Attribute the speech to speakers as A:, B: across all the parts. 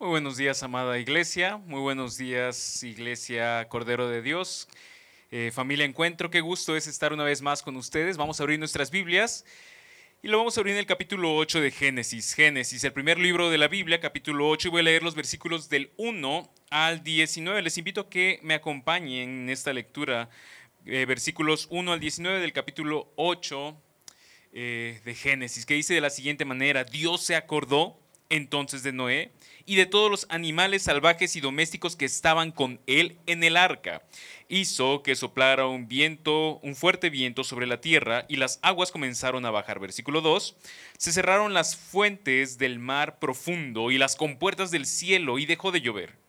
A: Muy buenos días, amada iglesia. Muy buenos días, iglesia Cordero de Dios. Eh, familia Encuentro, qué gusto es estar una vez más con ustedes. Vamos a abrir nuestras Biblias y lo vamos a abrir en el capítulo 8 de Génesis. Génesis, el primer libro de la Biblia, capítulo 8, y voy a leer los versículos del 1 al 19. Les invito a que me acompañen en esta lectura, eh, versículos 1 al 19 del capítulo 8 eh, de Génesis, que dice de la siguiente manera, Dios se acordó entonces de Noé y de todos los animales salvajes y domésticos que estaban con él en el arca. Hizo que soplara un viento, un fuerte viento sobre la tierra y las aguas comenzaron a bajar. Versículo 2. Se cerraron las fuentes del mar profundo y las compuertas del cielo y dejó de llover.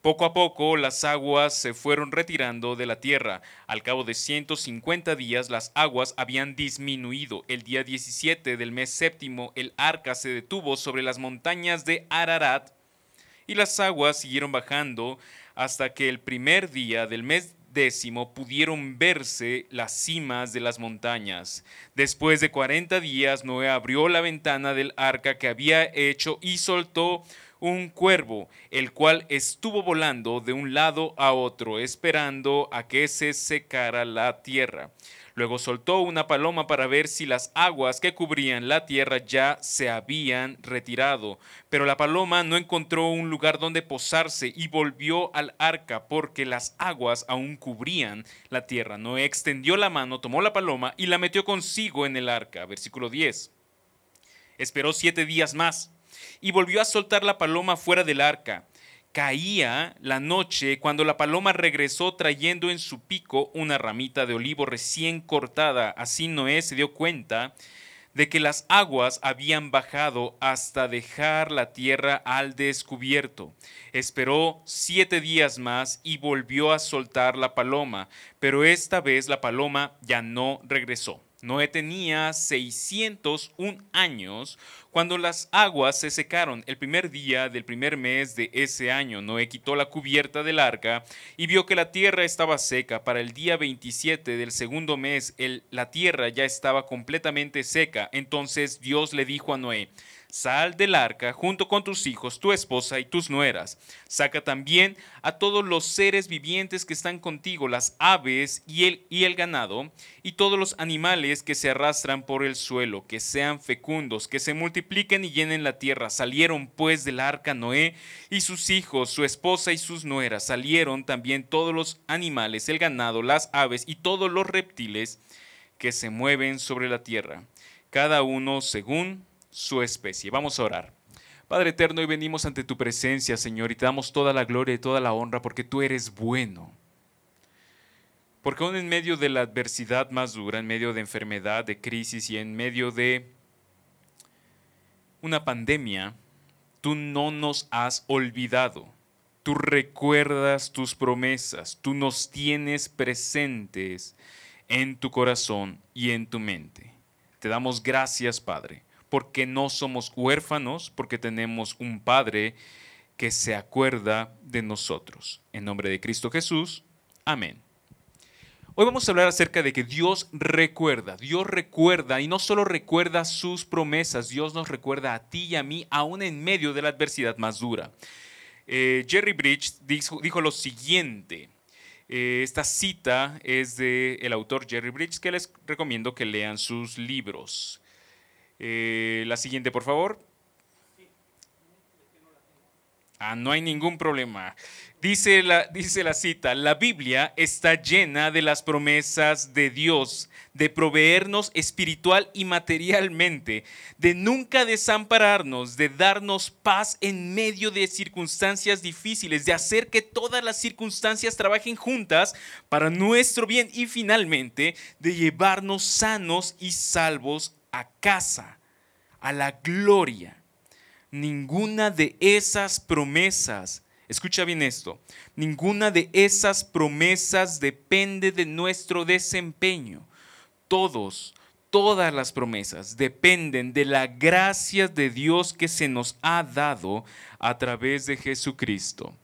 A: Poco a poco las aguas se fueron retirando de la tierra. Al cabo de 150 días las aguas habían disminuido. El día 17 del mes séptimo el arca se detuvo sobre las montañas de Ararat y las aguas siguieron bajando hasta que el primer día del mes décimo pudieron verse las cimas de las montañas. Después de cuarenta días, Noé abrió la ventana del arca que había hecho y soltó un cuervo, el cual estuvo volando de un lado a otro, esperando a que se secara la tierra. Luego soltó una paloma para ver si las aguas que cubrían la tierra ya se habían retirado. Pero la paloma no encontró un lugar donde posarse y volvió al arca porque las aguas aún cubrían la tierra. Noé extendió la mano, tomó la paloma y la metió consigo en el arca. Versículo 10. Esperó siete días más y volvió a soltar la paloma fuera del arca. Caía la noche cuando la paloma regresó trayendo en su pico una ramita de olivo recién cortada. Así Noé se dio cuenta de que las aguas habían bajado hasta dejar la tierra al descubierto. Esperó siete días más y volvió a soltar la paloma, pero esta vez la paloma ya no regresó. Noé tenía 601 años cuando las aguas se secaron. El primer día del primer mes de ese año, Noé quitó la cubierta del arca y vio que la tierra estaba seca. Para el día 27 del segundo mes, la tierra ya estaba completamente seca. Entonces Dios le dijo a Noé, Sal del arca junto con tus hijos, tu esposa y tus nueras. Saca también a todos los seres vivientes que están contigo, las aves y el, y el ganado, y todos los animales que se arrastran por el suelo, que sean fecundos, que se multipliquen y llenen la tierra. Salieron pues del arca Noé y sus hijos, su esposa y sus nueras. Salieron también todos los animales, el ganado, las aves y todos los reptiles que se mueven sobre la tierra, cada uno según su especie. Vamos a orar. Padre eterno, hoy venimos ante tu presencia, Señor, y te damos toda la gloria y toda la honra porque tú eres bueno. Porque aún en medio de la adversidad más dura, en medio de enfermedad, de crisis y en medio de una pandemia, tú no nos has olvidado. Tú recuerdas tus promesas, tú nos tienes presentes en tu corazón y en tu mente. Te damos gracias, Padre porque no somos huérfanos, porque tenemos un Padre que se acuerda de nosotros. En nombre de Cristo Jesús, amén. Hoy vamos a hablar acerca de que Dios recuerda, Dios recuerda y no solo recuerda sus promesas, Dios nos recuerda a ti y a mí aún en medio de la adversidad más dura. Eh, Jerry Bridge dijo, lo siguiente, eh, esta cita es del el autor Jerry Bridge que les recomiendo que lean sus libros. Eh, la siguiente, por favor. Ah, no hay ningún problema. Dice la, dice la cita, la Biblia está llena de las promesas de Dios, de proveernos espiritual y materialmente, de nunca desampararnos, de darnos paz en medio de circunstancias difíciles, de hacer que todas las circunstancias trabajen juntas para nuestro bien y finalmente de llevarnos sanos y salvos a casa, a la gloria. Ninguna de esas promesas, escucha bien esto, ninguna de esas promesas depende de nuestro desempeño. Todos, todas las promesas dependen de la gracia de Dios que se nos ha dado a través de Jesucristo.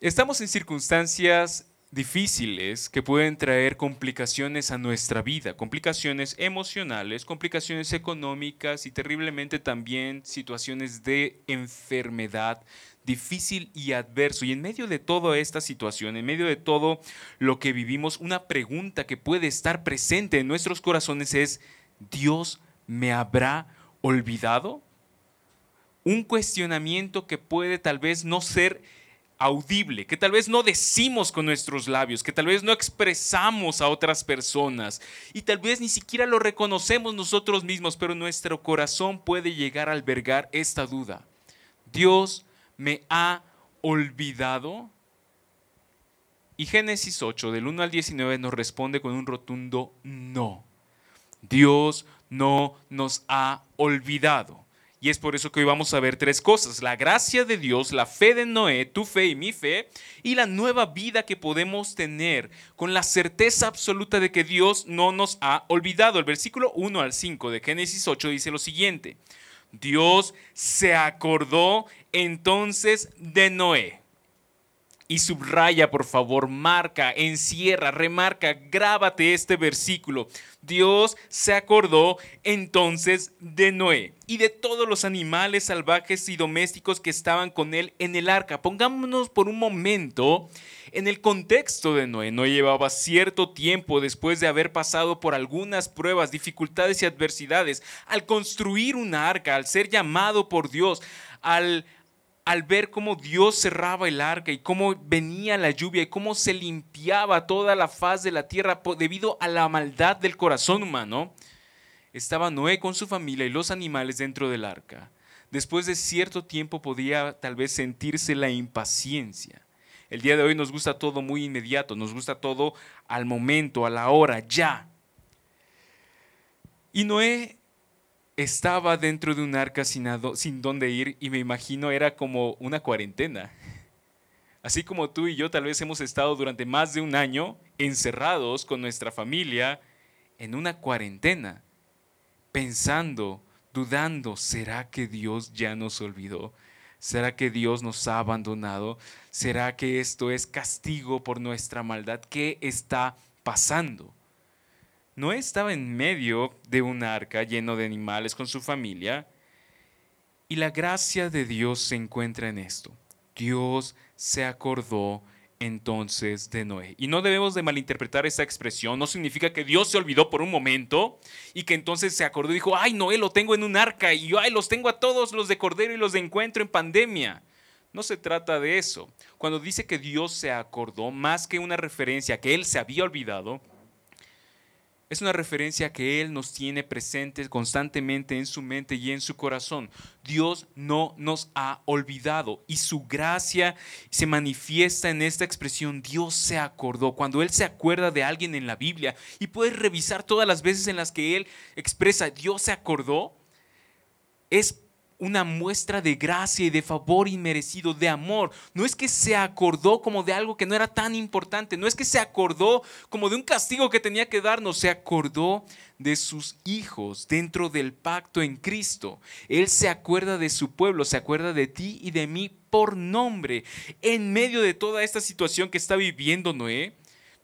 A: Estamos en circunstancias difíciles que pueden traer complicaciones a nuestra vida, complicaciones emocionales, complicaciones económicas y terriblemente también situaciones de enfermedad difícil y adverso. Y en medio de toda esta situación, en medio de todo lo que vivimos, una pregunta que puede estar presente en nuestros corazones es, ¿Dios me habrá olvidado? Un cuestionamiento que puede tal vez no ser audible, que tal vez no decimos con nuestros labios, que tal vez no expresamos a otras personas y tal vez ni siquiera lo reconocemos nosotros mismos, pero nuestro corazón puede llegar a albergar esta duda. Dios me ha olvidado. Y Génesis 8, del 1 al 19, nos responde con un rotundo no. Dios no nos ha olvidado. Y es por eso que hoy vamos a ver tres cosas. La gracia de Dios, la fe de Noé, tu fe y mi fe, y la nueva vida que podemos tener con la certeza absoluta de que Dios no nos ha olvidado. El versículo 1 al 5 de Génesis 8 dice lo siguiente. Dios se acordó entonces de Noé y subraya, por favor, marca, encierra, remarca, grábate este versículo. Dios se acordó entonces de Noé y de todos los animales salvajes y domésticos que estaban con él en el arca. Pongámonos por un momento en el contexto de Noé. Noé llevaba cierto tiempo después de haber pasado por algunas pruebas, dificultades y adversidades, al construir una arca, al ser llamado por Dios, al al ver cómo Dios cerraba el arca y cómo venía la lluvia y cómo se limpiaba toda la faz de la tierra debido a la maldad del corazón humano, estaba Noé con su familia y los animales dentro del arca. Después de cierto tiempo podía tal vez sentirse la impaciencia. El día de hoy nos gusta todo muy inmediato, nos gusta todo al momento, a la hora, ya. Y Noé estaba dentro de un arca sin, sin dónde ir y me imagino era como una cuarentena. Así como tú y yo tal vez hemos estado durante más de un año encerrados con nuestra familia en una cuarentena, pensando, dudando, ¿será que Dios ya nos olvidó? ¿Será que Dios nos ha abandonado? ¿Será que esto es castigo por nuestra maldad? ¿Qué está pasando? No estaba en medio de un arca lleno de animales con su familia. Y la gracia de Dios se encuentra en esto. Dios se acordó entonces de Noé. Y no debemos de malinterpretar esta expresión. No significa que Dios se olvidó por un momento y que entonces se acordó y dijo, ay, Noé lo tengo en un arca y yo, ay, los tengo a todos los de Cordero y los de Encuentro en pandemia. No se trata de eso. Cuando dice que Dios se acordó, más que una referencia que Él se había olvidado, es una referencia que Él nos tiene presentes constantemente en su mente y en su corazón. Dios no nos ha olvidado y su gracia se manifiesta en esta expresión, Dios se acordó. Cuando Él se acuerda de alguien en la Biblia y puedes revisar todas las veces en las que Él expresa, Dios se acordó, es una muestra de gracia y de favor inmerecido, de amor. No es que se acordó como de algo que no era tan importante, no es que se acordó como de un castigo que tenía que darnos, se acordó de sus hijos dentro del pacto en Cristo. Él se acuerda de su pueblo, se acuerda de ti y de mí por nombre. En medio de toda esta situación que está viviendo Noé,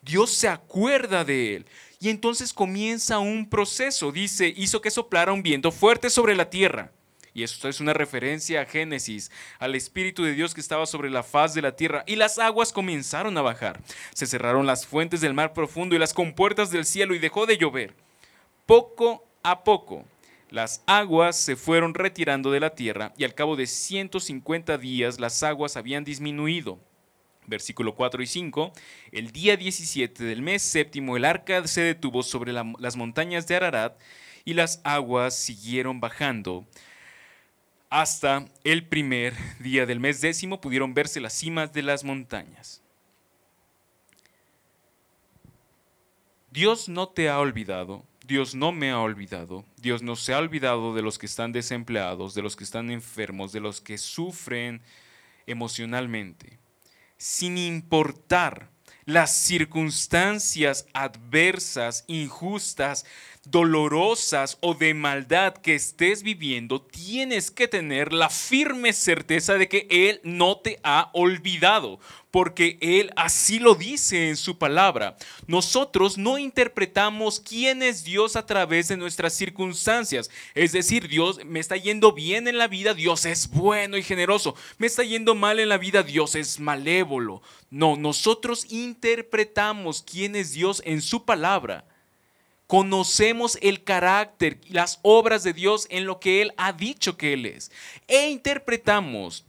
A: Dios se acuerda de él. Y entonces comienza un proceso. Dice, hizo que soplara un viento fuerte sobre la tierra y esto es una referencia a Génesis, al Espíritu de Dios que estaba sobre la faz de la tierra. Y las aguas comenzaron a bajar. Se cerraron las fuentes del mar profundo y las compuertas del cielo y dejó de llover. Poco a poco las aguas se fueron retirando de la tierra y al cabo de 150 días las aguas habían disminuido. Versículo 4 y 5. El día 17 del mes séptimo el arca se detuvo sobre las montañas de Ararat y las aguas siguieron bajando hasta el primer día del mes décimo pudieron verse las cimas de las montañas. Dios no te ha olvidado, Dios no me ha olvidado, Dios no se ha olvidado de los que están desempleados, de los que están enfermos, de los que sufren emocionalmente, sin importar las circunstancias adversas, injustas, dolorosas o de maldad que estés viviendo, tienes que tener la firme certeza de que Él no te ha olvidado, porque Él así lo dice en su palabra. Nosotros no interpretamos quién es Dios a través de nuestras circunstancias. Es decir, Dios me está yendo bien en la vida, Dios es bueno y generoso. Me está yendo mal en la vida, Dios es malévolo. No, nosotros interpretamos quién es Dios en su palabra Conocemos el carácter y las obras de Dios en lo que Él ha dicho que Él es. E interpretamos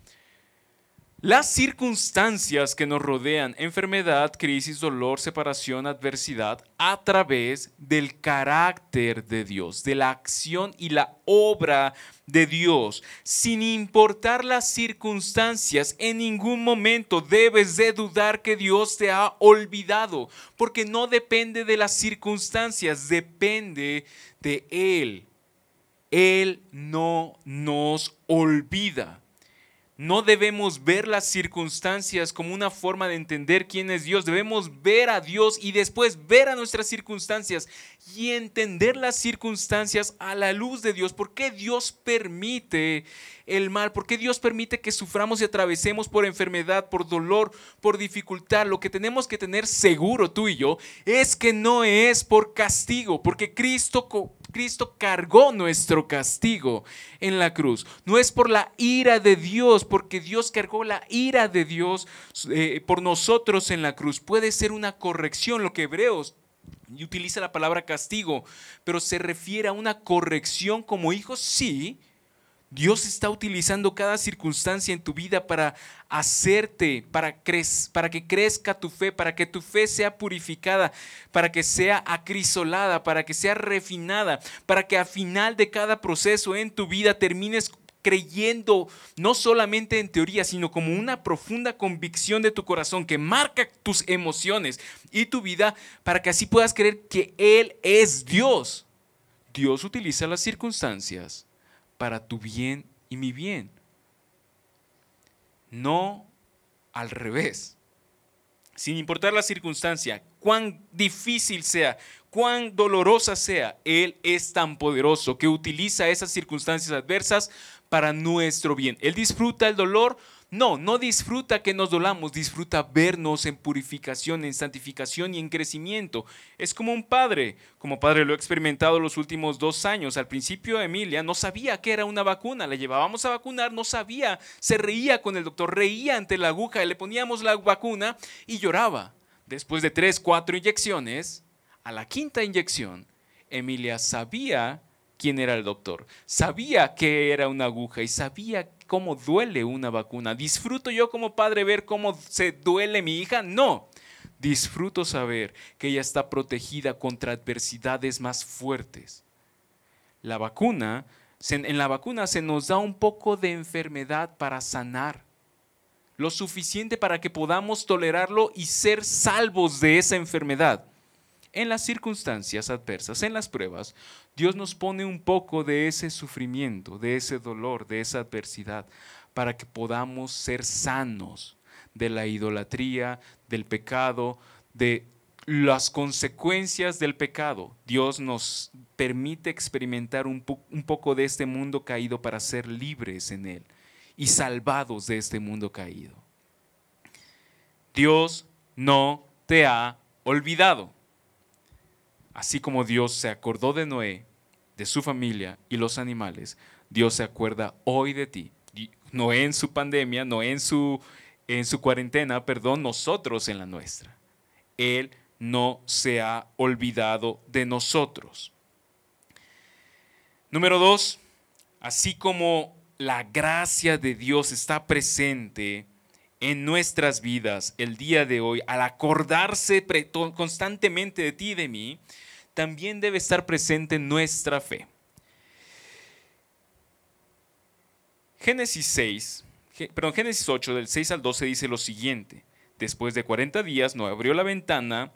A: las circunstancias que nos rodean, enfermedad, crisis, dolor, separación, adversidad, a través del carácter de Dios, de la acción y la obra de Dios. Sin importar las circunstancias, en ningún momento debes de dudar que Dios te ha olvidado, porque no depende de las circunstancias, depende de Él. Él no nos olvida. No debemos ver las circunstancias como una forma de entender quién es Dios. Debemos ver a Dios y después ver a nuestras circunstancias y entender las circunstancias a la luz de Dios. ¿Por qué Dios permite el mal? ¿Por qué Dios permite que suframos y atravesemos por enfermedad, por dolor, por dificultad? Lo que tenemos que tener seguro tú y yo es que no es por castigo, porque Cristo Cristo cargó nuestro castigo en la cruz. No es por la ira de Dios, porque Dios cargó la ira de Dios eh, por nosotros en la cruz. Puede ser una corrección, lo que Hebreos utiliza la palabra castigo, pero se refiere a una corrección como hijos, sí, Dios está utilizando cada circunstancia en tu vida para hacerte, para, para, que crezca tu fe, para que tu fe sea purificada, para que sea acrisolada, para que sea refinada, para que a final de cada proceso en tu vida termines creyendo no solamente en teoría, sino como una profunda convicción de tu corazón que marca tus emociones y tu vida para que así puedas creer que Él es Dios. Dios utiliza las circunstancias para tu bien y mi bien. No al revés. Sin importar la circunstancia, cuán difícil sea, cuán dolorosa sea, Él es tan poderoso que utiliza esas circunstancias adversas para nuestro bien. Él disfruta el dolor no, no disfruta que nos dolamos, disfruta vernos en purificación, en santificación y en crecimiento. Es como un padre, como padre lo he experimentado los últimos dos años. Al principio Emilia no sabía que era una vacuna, la llevábamos a vacunar, no sabía, se reía con el doctor, reía ante la aguja, le poníamos la vacuna y lloraba. Después de tres, cuatro inyecciones, a la quinta inyección, Emilia sabía quién era el doctor, sabía que era una aguja y sabía cómo duele una vacuna. ¿Disfruto yo como padre ver cómo se duele mi hija? No. Disfruto saber que ella está protegida contra adversidades más fuertes. La vacuna, en la vacuna se nos da un poco de enfermedad para sanar. Lo suficiente para que podamos tolerarlo y ser salvos de esa enfermedad en las circunstancias adversas, en las pruebas, Dios nos pone un poco de ese sufrimiento, de ese dolor, de esa adversidad, para que podamos ser sanos de la idolatría, del pecado, de las consecuencias del pecado. Dios nos permite experimentar un, poco de este mundo caído para ser libres en él y salvados de este mundo caído. Dios no te ha olvidado. Así como Dios se acordó de Noé, de su familia y los animales, Dios se acuerda hoy de ti. Noé en su pandemia, Noé en su, en su cuarentena, perdón, nosotros en la nuestra. Él no se ha olvidado de nosotros. Número dos, así como la gracia de Dios está presente en nuestras vidas el día de hoy, al acordarse constantemente de ti y de mí, también debe estar presente nuestra fe. Génesis 6, perdón, Génesis 8 del 6 al 12 dice lo siguiente. Después de 40 días no abrió la ventana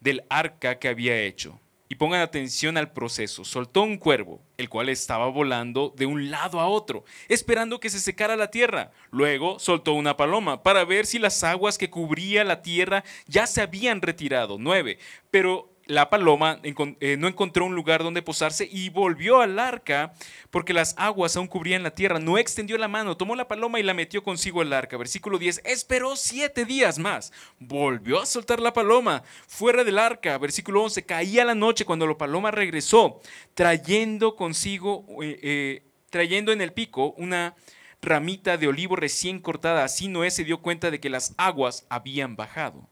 A: del arca que había hecho. Y pongan atención al proceso. Soltó un cuervo, el cual estaba volando de un lado a otro, esperando que se secara la tierra. Luego soltó una paloma para ver si las aguas que cubría la tierra ya se habían retirado. 9. Pero la paloma eh, no encontró un lugar donde posarse y volvió al arca porque las aguas aún cubrían la tierra. No extendió la mano, tomó la paloma y la metió consigo al arca. Versículo 10, esperó siete días más. Volvió a soltar la paloma fuera del arca. Versículo 11, caía la noche cuando la paloma regresó, trayendo consigo, eh, eh, trayendo en el pico una ramita de olivo recién cortada. Así Noé se dio cuenta de que las aguas habían bajado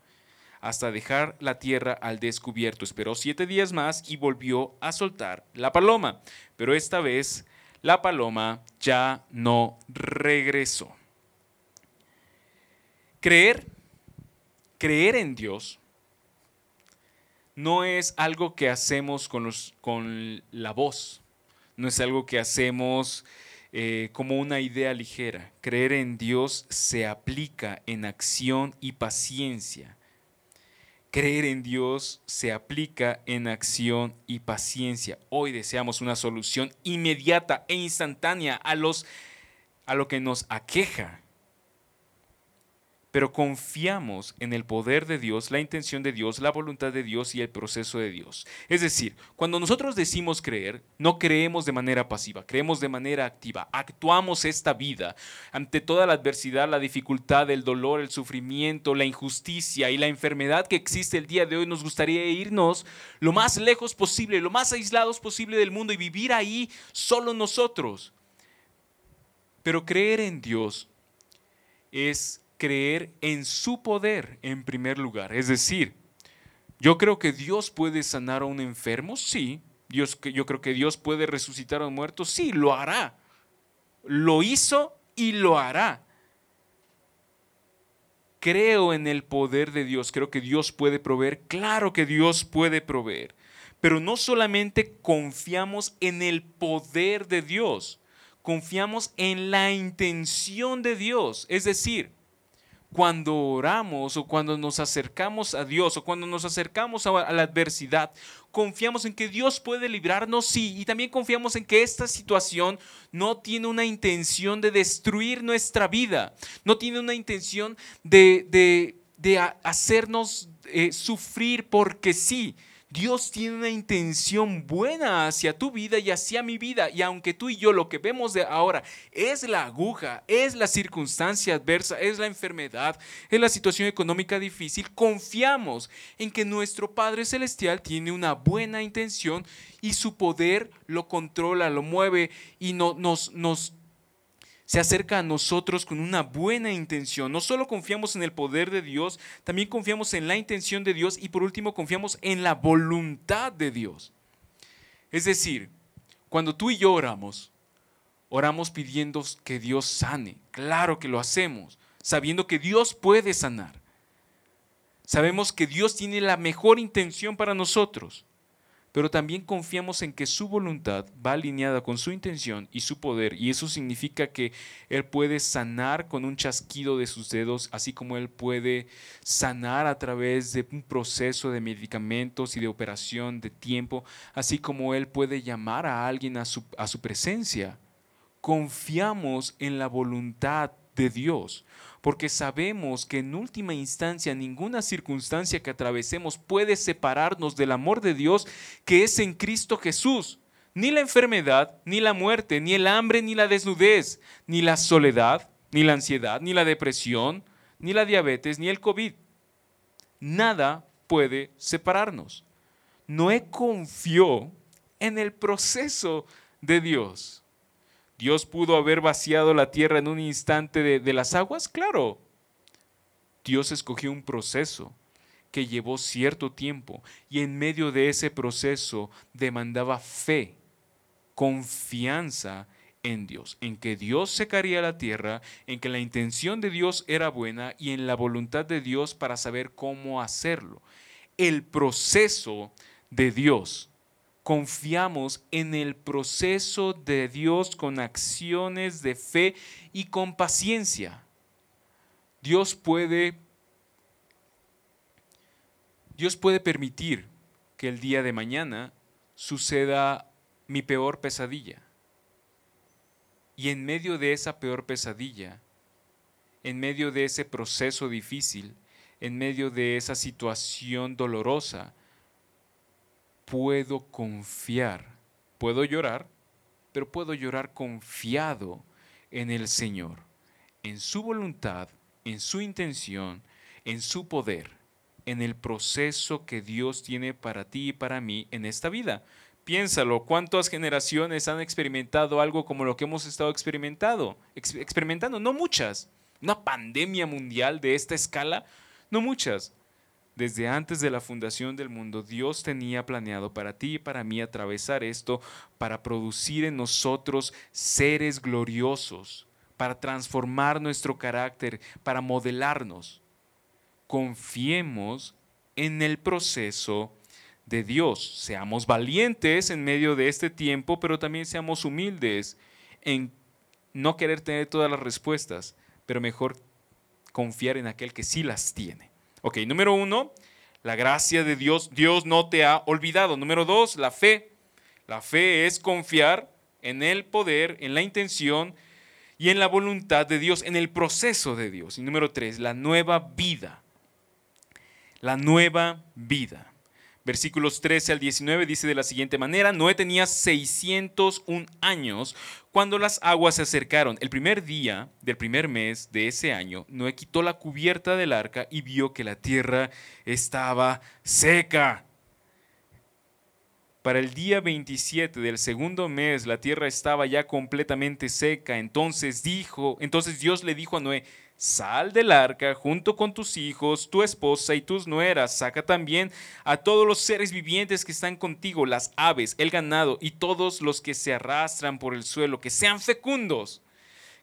A: hasta dejar la tierra al descubierto. Esperó siete días más y volvió a soltar la paloma, pero esta vez la paloma ya no regresó. Creer, creer en Dios, no es algo que hacemos con, la voz, no es algo que hacemos eh, como una idea ligera. Creer en Dios se aplica en acción y paciencia. Creer en Dios se aplica en acción y paciencia. Hoy deseamos una solución inmediata e instantánea a, los, a lo que nos aqueja pero confiamos en el poder de Dios, la intención de Dios, la voluntad de Dios y el proceso de Dios. Es decir, cuando nosotros decimos creer, no creemos de manera pasiva, creemos de manera activa, actuamos esta vida ante toda la adversidad, la dificultad, el dolor, el sufrimiento, la injusticia y la enfermedad que existe el día de hoy. Nos gustaría irnos lo más lejos posible, lo más aislados posible del mundo y vivir ahí solo nosotros. Pero creer en Dios es creer en su poder en primer lugar. Es decir, yo creo que Dios puede sanar a un enfermo, sí. Dios, yo creo que Dios puede resucitar a un muerto, sí, lo hará. Lo hizo y lo hará. Creo en el poder de Dios, creo que Dios puede proveer, claro que Dios puede proveer, pero no solamente confiamos en el poder de Dios, confiamos en la intención de Dios, es decir, cuando oramos o cuando nos acercamos a Dios o cuando nos acercamos a, la adversidad, confiamos en que Dios puede librarnos, sí, y también confiamos en que esta situación no tiene una intención de destruir nuestra vida, no tiene una intención de, hacernos eh, sufrir porque sí, Dios tiene una intención buena hacia tu vida y hacia mi vida. Y aunque tú y yo lo que vemos de ahora es la aguja, es la circunstancia adversa, es la enfermedad, es la situación económica difícil, confiamos en que nuestro Padre Celestial tiene una buena intención y su poder lo controla, lo mueve y no, nos, nos se acerca a nosotros con una buena intención. No solo confiamos en el poder de Dios, también confiamos en la intención de Dios y por último confiamos en la voluntad de Dios. Es decir, cuando tú y yo oramos, oramos pidiendo que Dios sane. Claro que lo hacemos, sabiendo que Dios puede sanar. Sabemos que Dios tiene la mejor intención para nosotros pero también confiamos en que su voluntad va alineada con su intención y su poder, y eso significa que Él puede sanar con un chasquido de sus dedos, así como Él puede sanar a través de un proceso de medicamentos y de operación de tiempo, así como Él puede llamar a alguien a su, a su presencia. Confiamos en la voluntad de Dios porque sabemos que en última instancia ninguna circunstancia que atravesemos puede separarnos del amor de Dios que es en Cristo Jesús. Ni la enfermedad, ni la muerte, ni el hambre, ni la desnudez, ni la soledad, ni la ansiedad, ni la depresión, ni la diabetes, ni el COVID. Nada puede separarnos. Noé confió en el proceso de Dios. Dios pudo haber vaciado la tierra en un instante de, las aguas, claro. Dios escogió un proceso que llevó cierto tiempo y en medio de ese proceso demandaba fe, confianza en Dios, en que Dios secaría la tierra, en que la intención de Dios era buena y en la voluntad de Dios para saber cómo hacerlo. El proceso de Dios confiamos en el proceso de Dios con acciones de fe y con paciencia. Dios puede Dios puede permitir que el día de mañana suceda mi peor pesadilla. Y en medio de esa peor pesadilla, en medio de ese proceso difícil, en medio de esa situación dolorosa, puedo confiar. Puedo llorar, pero puedo llorar confiado en el Señor, en su voluntad, en su intención, en su poder, en el proceso que Dios tiene para ti y para mí en esta vida. Piénsalo, ¿cuántas generaciones han experimentado algo como lo que hemos estado experimentando? experimentando, no muchas. Una pandemia mundial de esta escala, no muchas. Desde antes de la fundación del mundo, Dios tenía planeado para ti y para mí atravesar esto para producir en nosotros seres gloriosos, para transformar nuestro carácter, para modelarnos. Confiemos en el proceso de Dios. Seamos valientes en medio de este tiempo, pero también seamos humildes en no querer tener todas las respuestas, pero mejor confiar en aquel que sí las tiene. Ok, número uno, la gracia de Dios. Dios no te ha olvidado. Número dos, la fe. La fe es confiar en el poder, en la intención y en la voluntad de Dios, en el proceso de Dios. Y número tres, la nueva vida. La nueva vida. Versículos 13 al 19 dice de la siguiente manera, Noé tenía 601 años cuando las aguas se acercaron. El primer día del primer mes de ese año, Noé quitó la cubierta del arca y vio que la tierra estaba seca. Para el día 27 del segundo mes la tierra estaba ya completamente seca. Entonces dijo, entonces Dios le dijo a Noé, Sal del arca junto con tus hijos, tu esposa y tus nueras. Saca también a todos los seres vivientes que están contigo, las aves, el ganado y todos los que se arrastran por el suelo, que sean fecundos,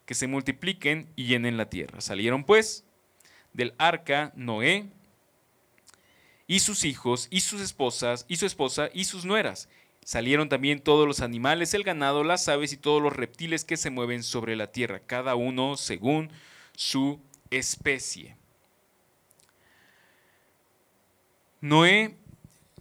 A: que se multipliquen y llenen la tierra. Salieron pues del arca Noé y sus hijos y sus esposas y su esposa y sus nueras. Salieron también todos los animales, el ganado, las aves y todos los reptiles que se mueven sobre la tierra, cada uno según su especie. Noé,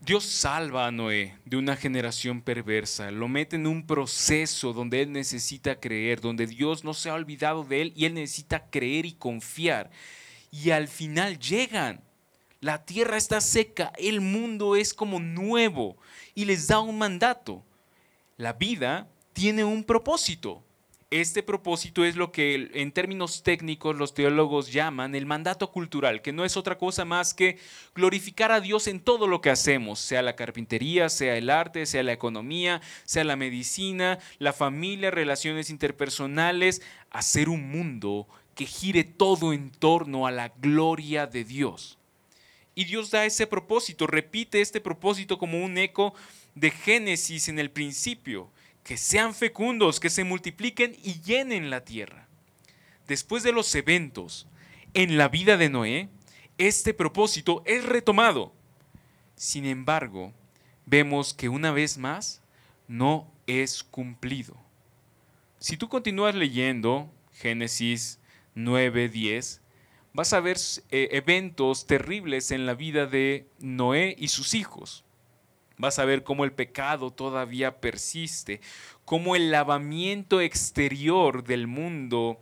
A: Dios salva a Noé de una generación perversa, lo mete en un proceso donde él necesita creer, donde Dios no se ha olvidado de él y él necesita creer y confiar. Y al final llegan. La tierra está seca, el mundo es como nuevo y les da un mandato. La vida tiene un propósito. Este propósito es lo que en términos técnicos los teólogos llaman el mandato cultural, que no es otra cosa más que glorificar a Dios en todo lo que hacemos, sea la carpintería, sea el arte, sea la economía, sea la medicina, la familia, relaciones interpersonales, hacer un mundo que gire todo en torno a la gloria de Dios. Y Dios da ese propósito, repite este propósito como un eco de Génesis en el principio que sean fecundos, que se multipliquen y llenen la tierra. Después de los eventos en la vida de Noé, este propósito es retomado. Sin embargo, vemos que una vez más no es cumplido. Si tú continúas leyendo Génesis 9, 10, vas a ver eh, eventos terribles en la vida de Noé y sus hijos. Vas a ver cómo el pecado todavía persiste, cómo el lavamiento exterior del mundo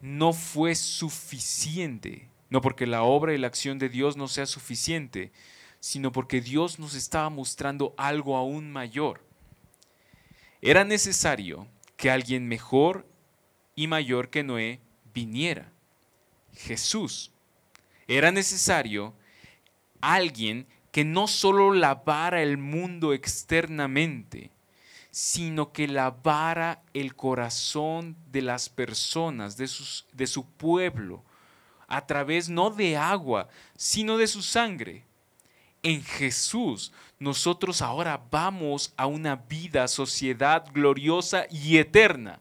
A: no fue suficiente. No porque la obra y la acción de Dios no sea suficiente, sino porque Dios nos estaba mostrando algo aún mayor. Era necesario que alguien mejor y mayor que Noé viniera. Jesús. Era necesario alguien que no solo lavara el mundo externamente, sino que lavara el corazón de las personas, de, de su pueblo, a través no de agua, sino de su sangre. En Jesús nosotros ahora vamos a una vida, sociedad gloriosa y eterna.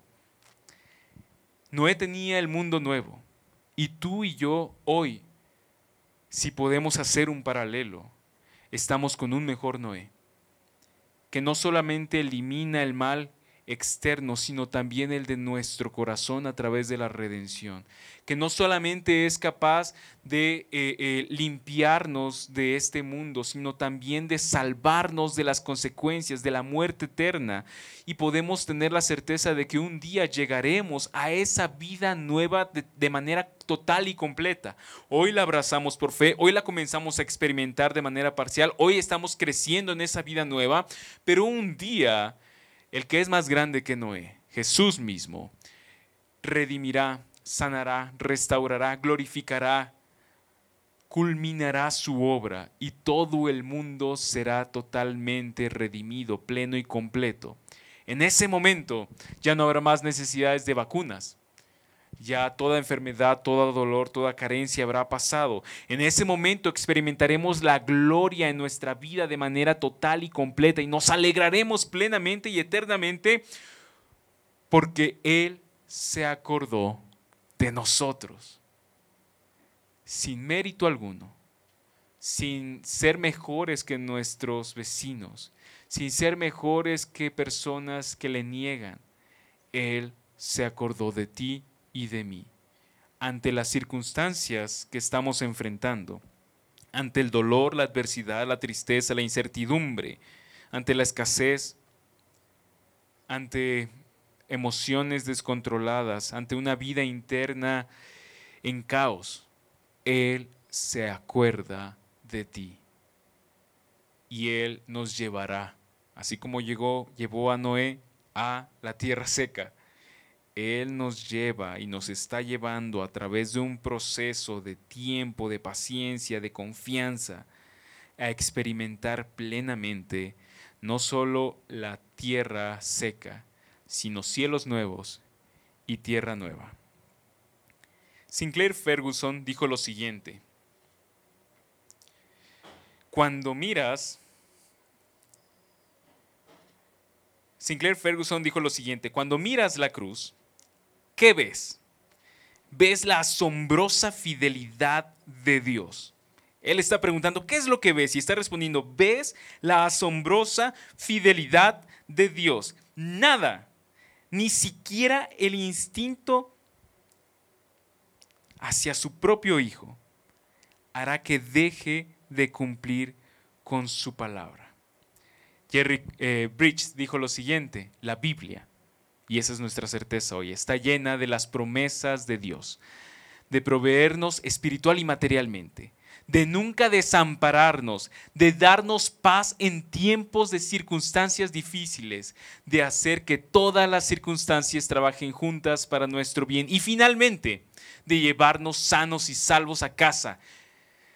A: Noé tenía el mundo nuevo y tú y yo hoy, si podemos hacer un paralelo, estamos con un mejor Noé, que no solamente elimina el mal externo, sino también el de nuestro corazón a través de la redención. Que no solamente es capaz de eh, eh, limpiarnos de este mundo, sino también de salvarnos de las consecuencias de la muerte eterna. Y podemos tener la certeza de que un día llegaremos a esa vida nueva de, de manera total y completa. Hoy la abrazamos por fe, hoy la comenzamos a experimentar de manera parcial, hoy estamos creciendo en esa vida nueva, pero un día el que es más grande que Noé, Jesús mismo, redimirá, sanará, restaurará, glorificará, culminará su obra y todo el mundo será totalmente redimido, pleno y completo. En ese momento ya no habrá más necesidades de vacunas. Ya toda enfermedad, todo dolor, toda carencia habrá pasado. En ese momento experimentaremos la gloria en nuestra vida de manera total y completa y nos alegraremos plenamente y eternamente porque Él se acordó de nosotros sin mérito alguno, sin ser mejores que nuestros vecinos, sin ser mejores que personas que le niegan. Él se acordó de ti y de mí, ante las circunstancias que estamos enfrentando, ante el dolor, la adversidad, la tristeza, la incertidumbre, ante la escasez, ante emociones descontroladas, ante una vida interna en caos, Él se acuerda de ti y Él nos llevará, así como llegó, llevó a Noé a la tierra seca él nos lleva y nos está llevando a través de un proceso de tiempo, de paciencia, de confianza, a experimentar plenamente no solo la tierra seca, sino cielos nuevos y tierra nueva. Sinclair Ferguson dijo lo siguiente, cuando miras Sinclair Ferguson dijo lo siguiente, cuando miras la cruz, ¿qué ves? Ves la asombrosa fidelidad de Dios. Él está preguntando, ¿qué es lo que ves? Y está respondiendo, ves la asombrosa fidelidad de Dios. Nada, ni siquiera el instinto hacia su propio Hijo hará que deje de cumplir con su palabra. Jerry eh, Bridge dijo lo siguiente, la Biblia y esa es nuestra certeza hoy, está llena de las promesas de Dios, de proveernos espiritual y materialmente, de nunca desampararnos, de darnos paz en tiempos de circunstancias difíciles, de hacer que todas las circunstancias trabajen juntas para nuestro bien y finalmente de llevarnos sanos y salvos a casa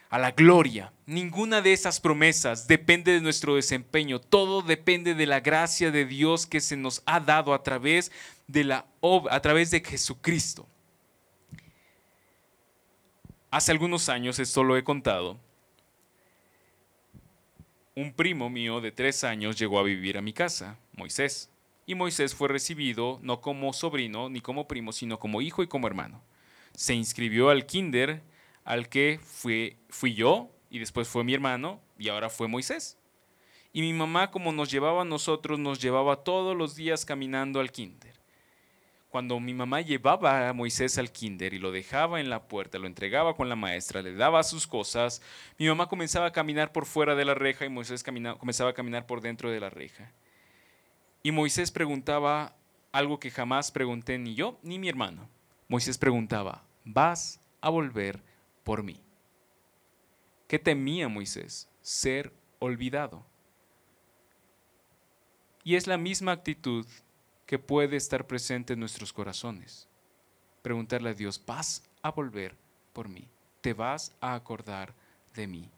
A: a la gloria. Ninguna de esas promesas depende de nuestro desempeño, todo depende de la gracia de Dios que se nos ha dado a través de la a través de Jesucristo. Hace algunos años, esto lo he contado, un primo mío de tres años llegó a vivir a mi casa, Moisés, y Moisés fue recibido no como sobrino ni como primo, sino como hijo y como hermano. Se inscribió al kinder al que fui, fui yo y después fue mi hermano y ahora fue Moisés. Y mi mamá, como nos llevaba a nosotros, nos llevaba todos los días caminando al kinder. Cuando mi mamá llevaba a Moisés al kinder y lo dejaba en la puerta, lo entregaba con la maestra, le daba sus cosas, mi mamá comenzaba a caminar por fuera de la reja y Moisés comenzaba a caminar por dentro de la reja. Y Moisés preguntaba algo que jamás pregunté ni yo ni mi hermano. Moisés preguntaba, ¿vas a volver por mí. ¿Qué temía Moisés? Ser olvidado. Y es la misma actitud que puede estar presente en nuestros corazones. Preguntarle a Dios, ¿vas a volver por mí? ¿Te vas a acordar de mí?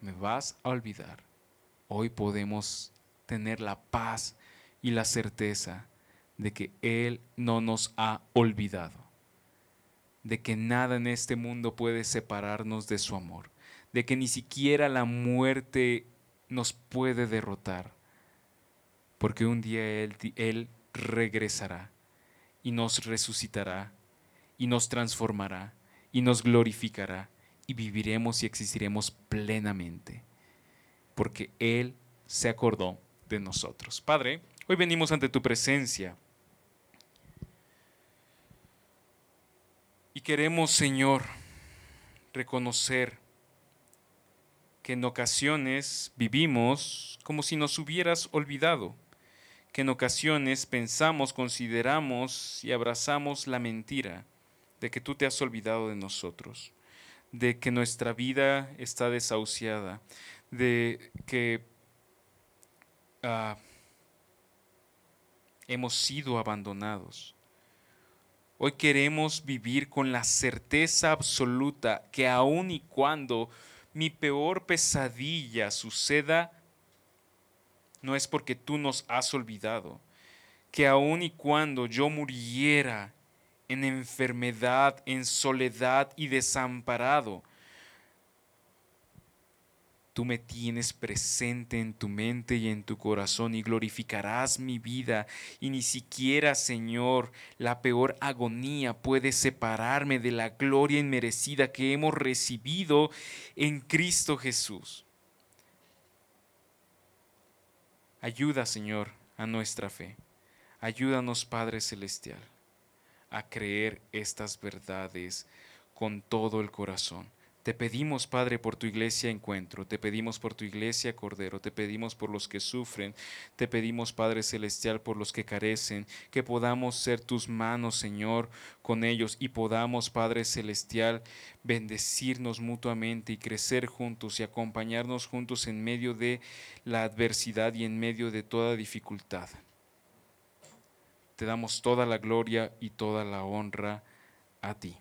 A: ¿Me vas a olvidar? Hoy podemos tener la paz y la certeza de que Él no nos ha olvidado de que nada en este mundo puede separarnos de su amor, de que ni siquiera la muerte nos puede derrotar, porque un día Él, Él regresará y nos resucitará y nos transformará y nos glorificará y viviremos y existiremos plenamente, porque Él se acordó de nosotros. Padre, Hoy venimos ante tu presencia. Y queremos, Señor, reconocer que en ocasiones vivimos como si nos hubieras olvidado, que en ocasiones pensamos, consideramos y abrazamos la mentira de que tú te has olvidado de nosotros, de que nuestra vida está desahuciada, de que ah, hemos sido abandonados. Hoy queremos vivir con la certeza absoluta que aun y cuando mi peor pesadilla suceda, no es porque tú nos has olvidado, que aun y cuando yo muriera en enfermedad, en soledad y desamparado, Tú me tienes presente en tu mente y en tu corazón y glorificarás mi vida. Y ni siquiera, Señor, la peor agonía puede separarme de la gloria inmerecida que hemos recibido en Cristo Jesús. Ayuda, Señor, a nuestra fe. Ayúdanos, Padre Celestial, a creer estas verdades con todo el corazón te pedimos, Padre, por tu iglesia encuentro, te pedimos por tu iglesia Cordero, te pedimos por los que sufren, te pedimos, Padre Celestial, por los que carecen, que podamos ser tus manos, Señor, con ellos y podamos, Padre Celestial, bendecirnos mutuamente y crecer juntos y acompañarnos juntos en medio de la adversidad y en medio de toda dificultad. Te damos toda la gloria y toda la honra a ti.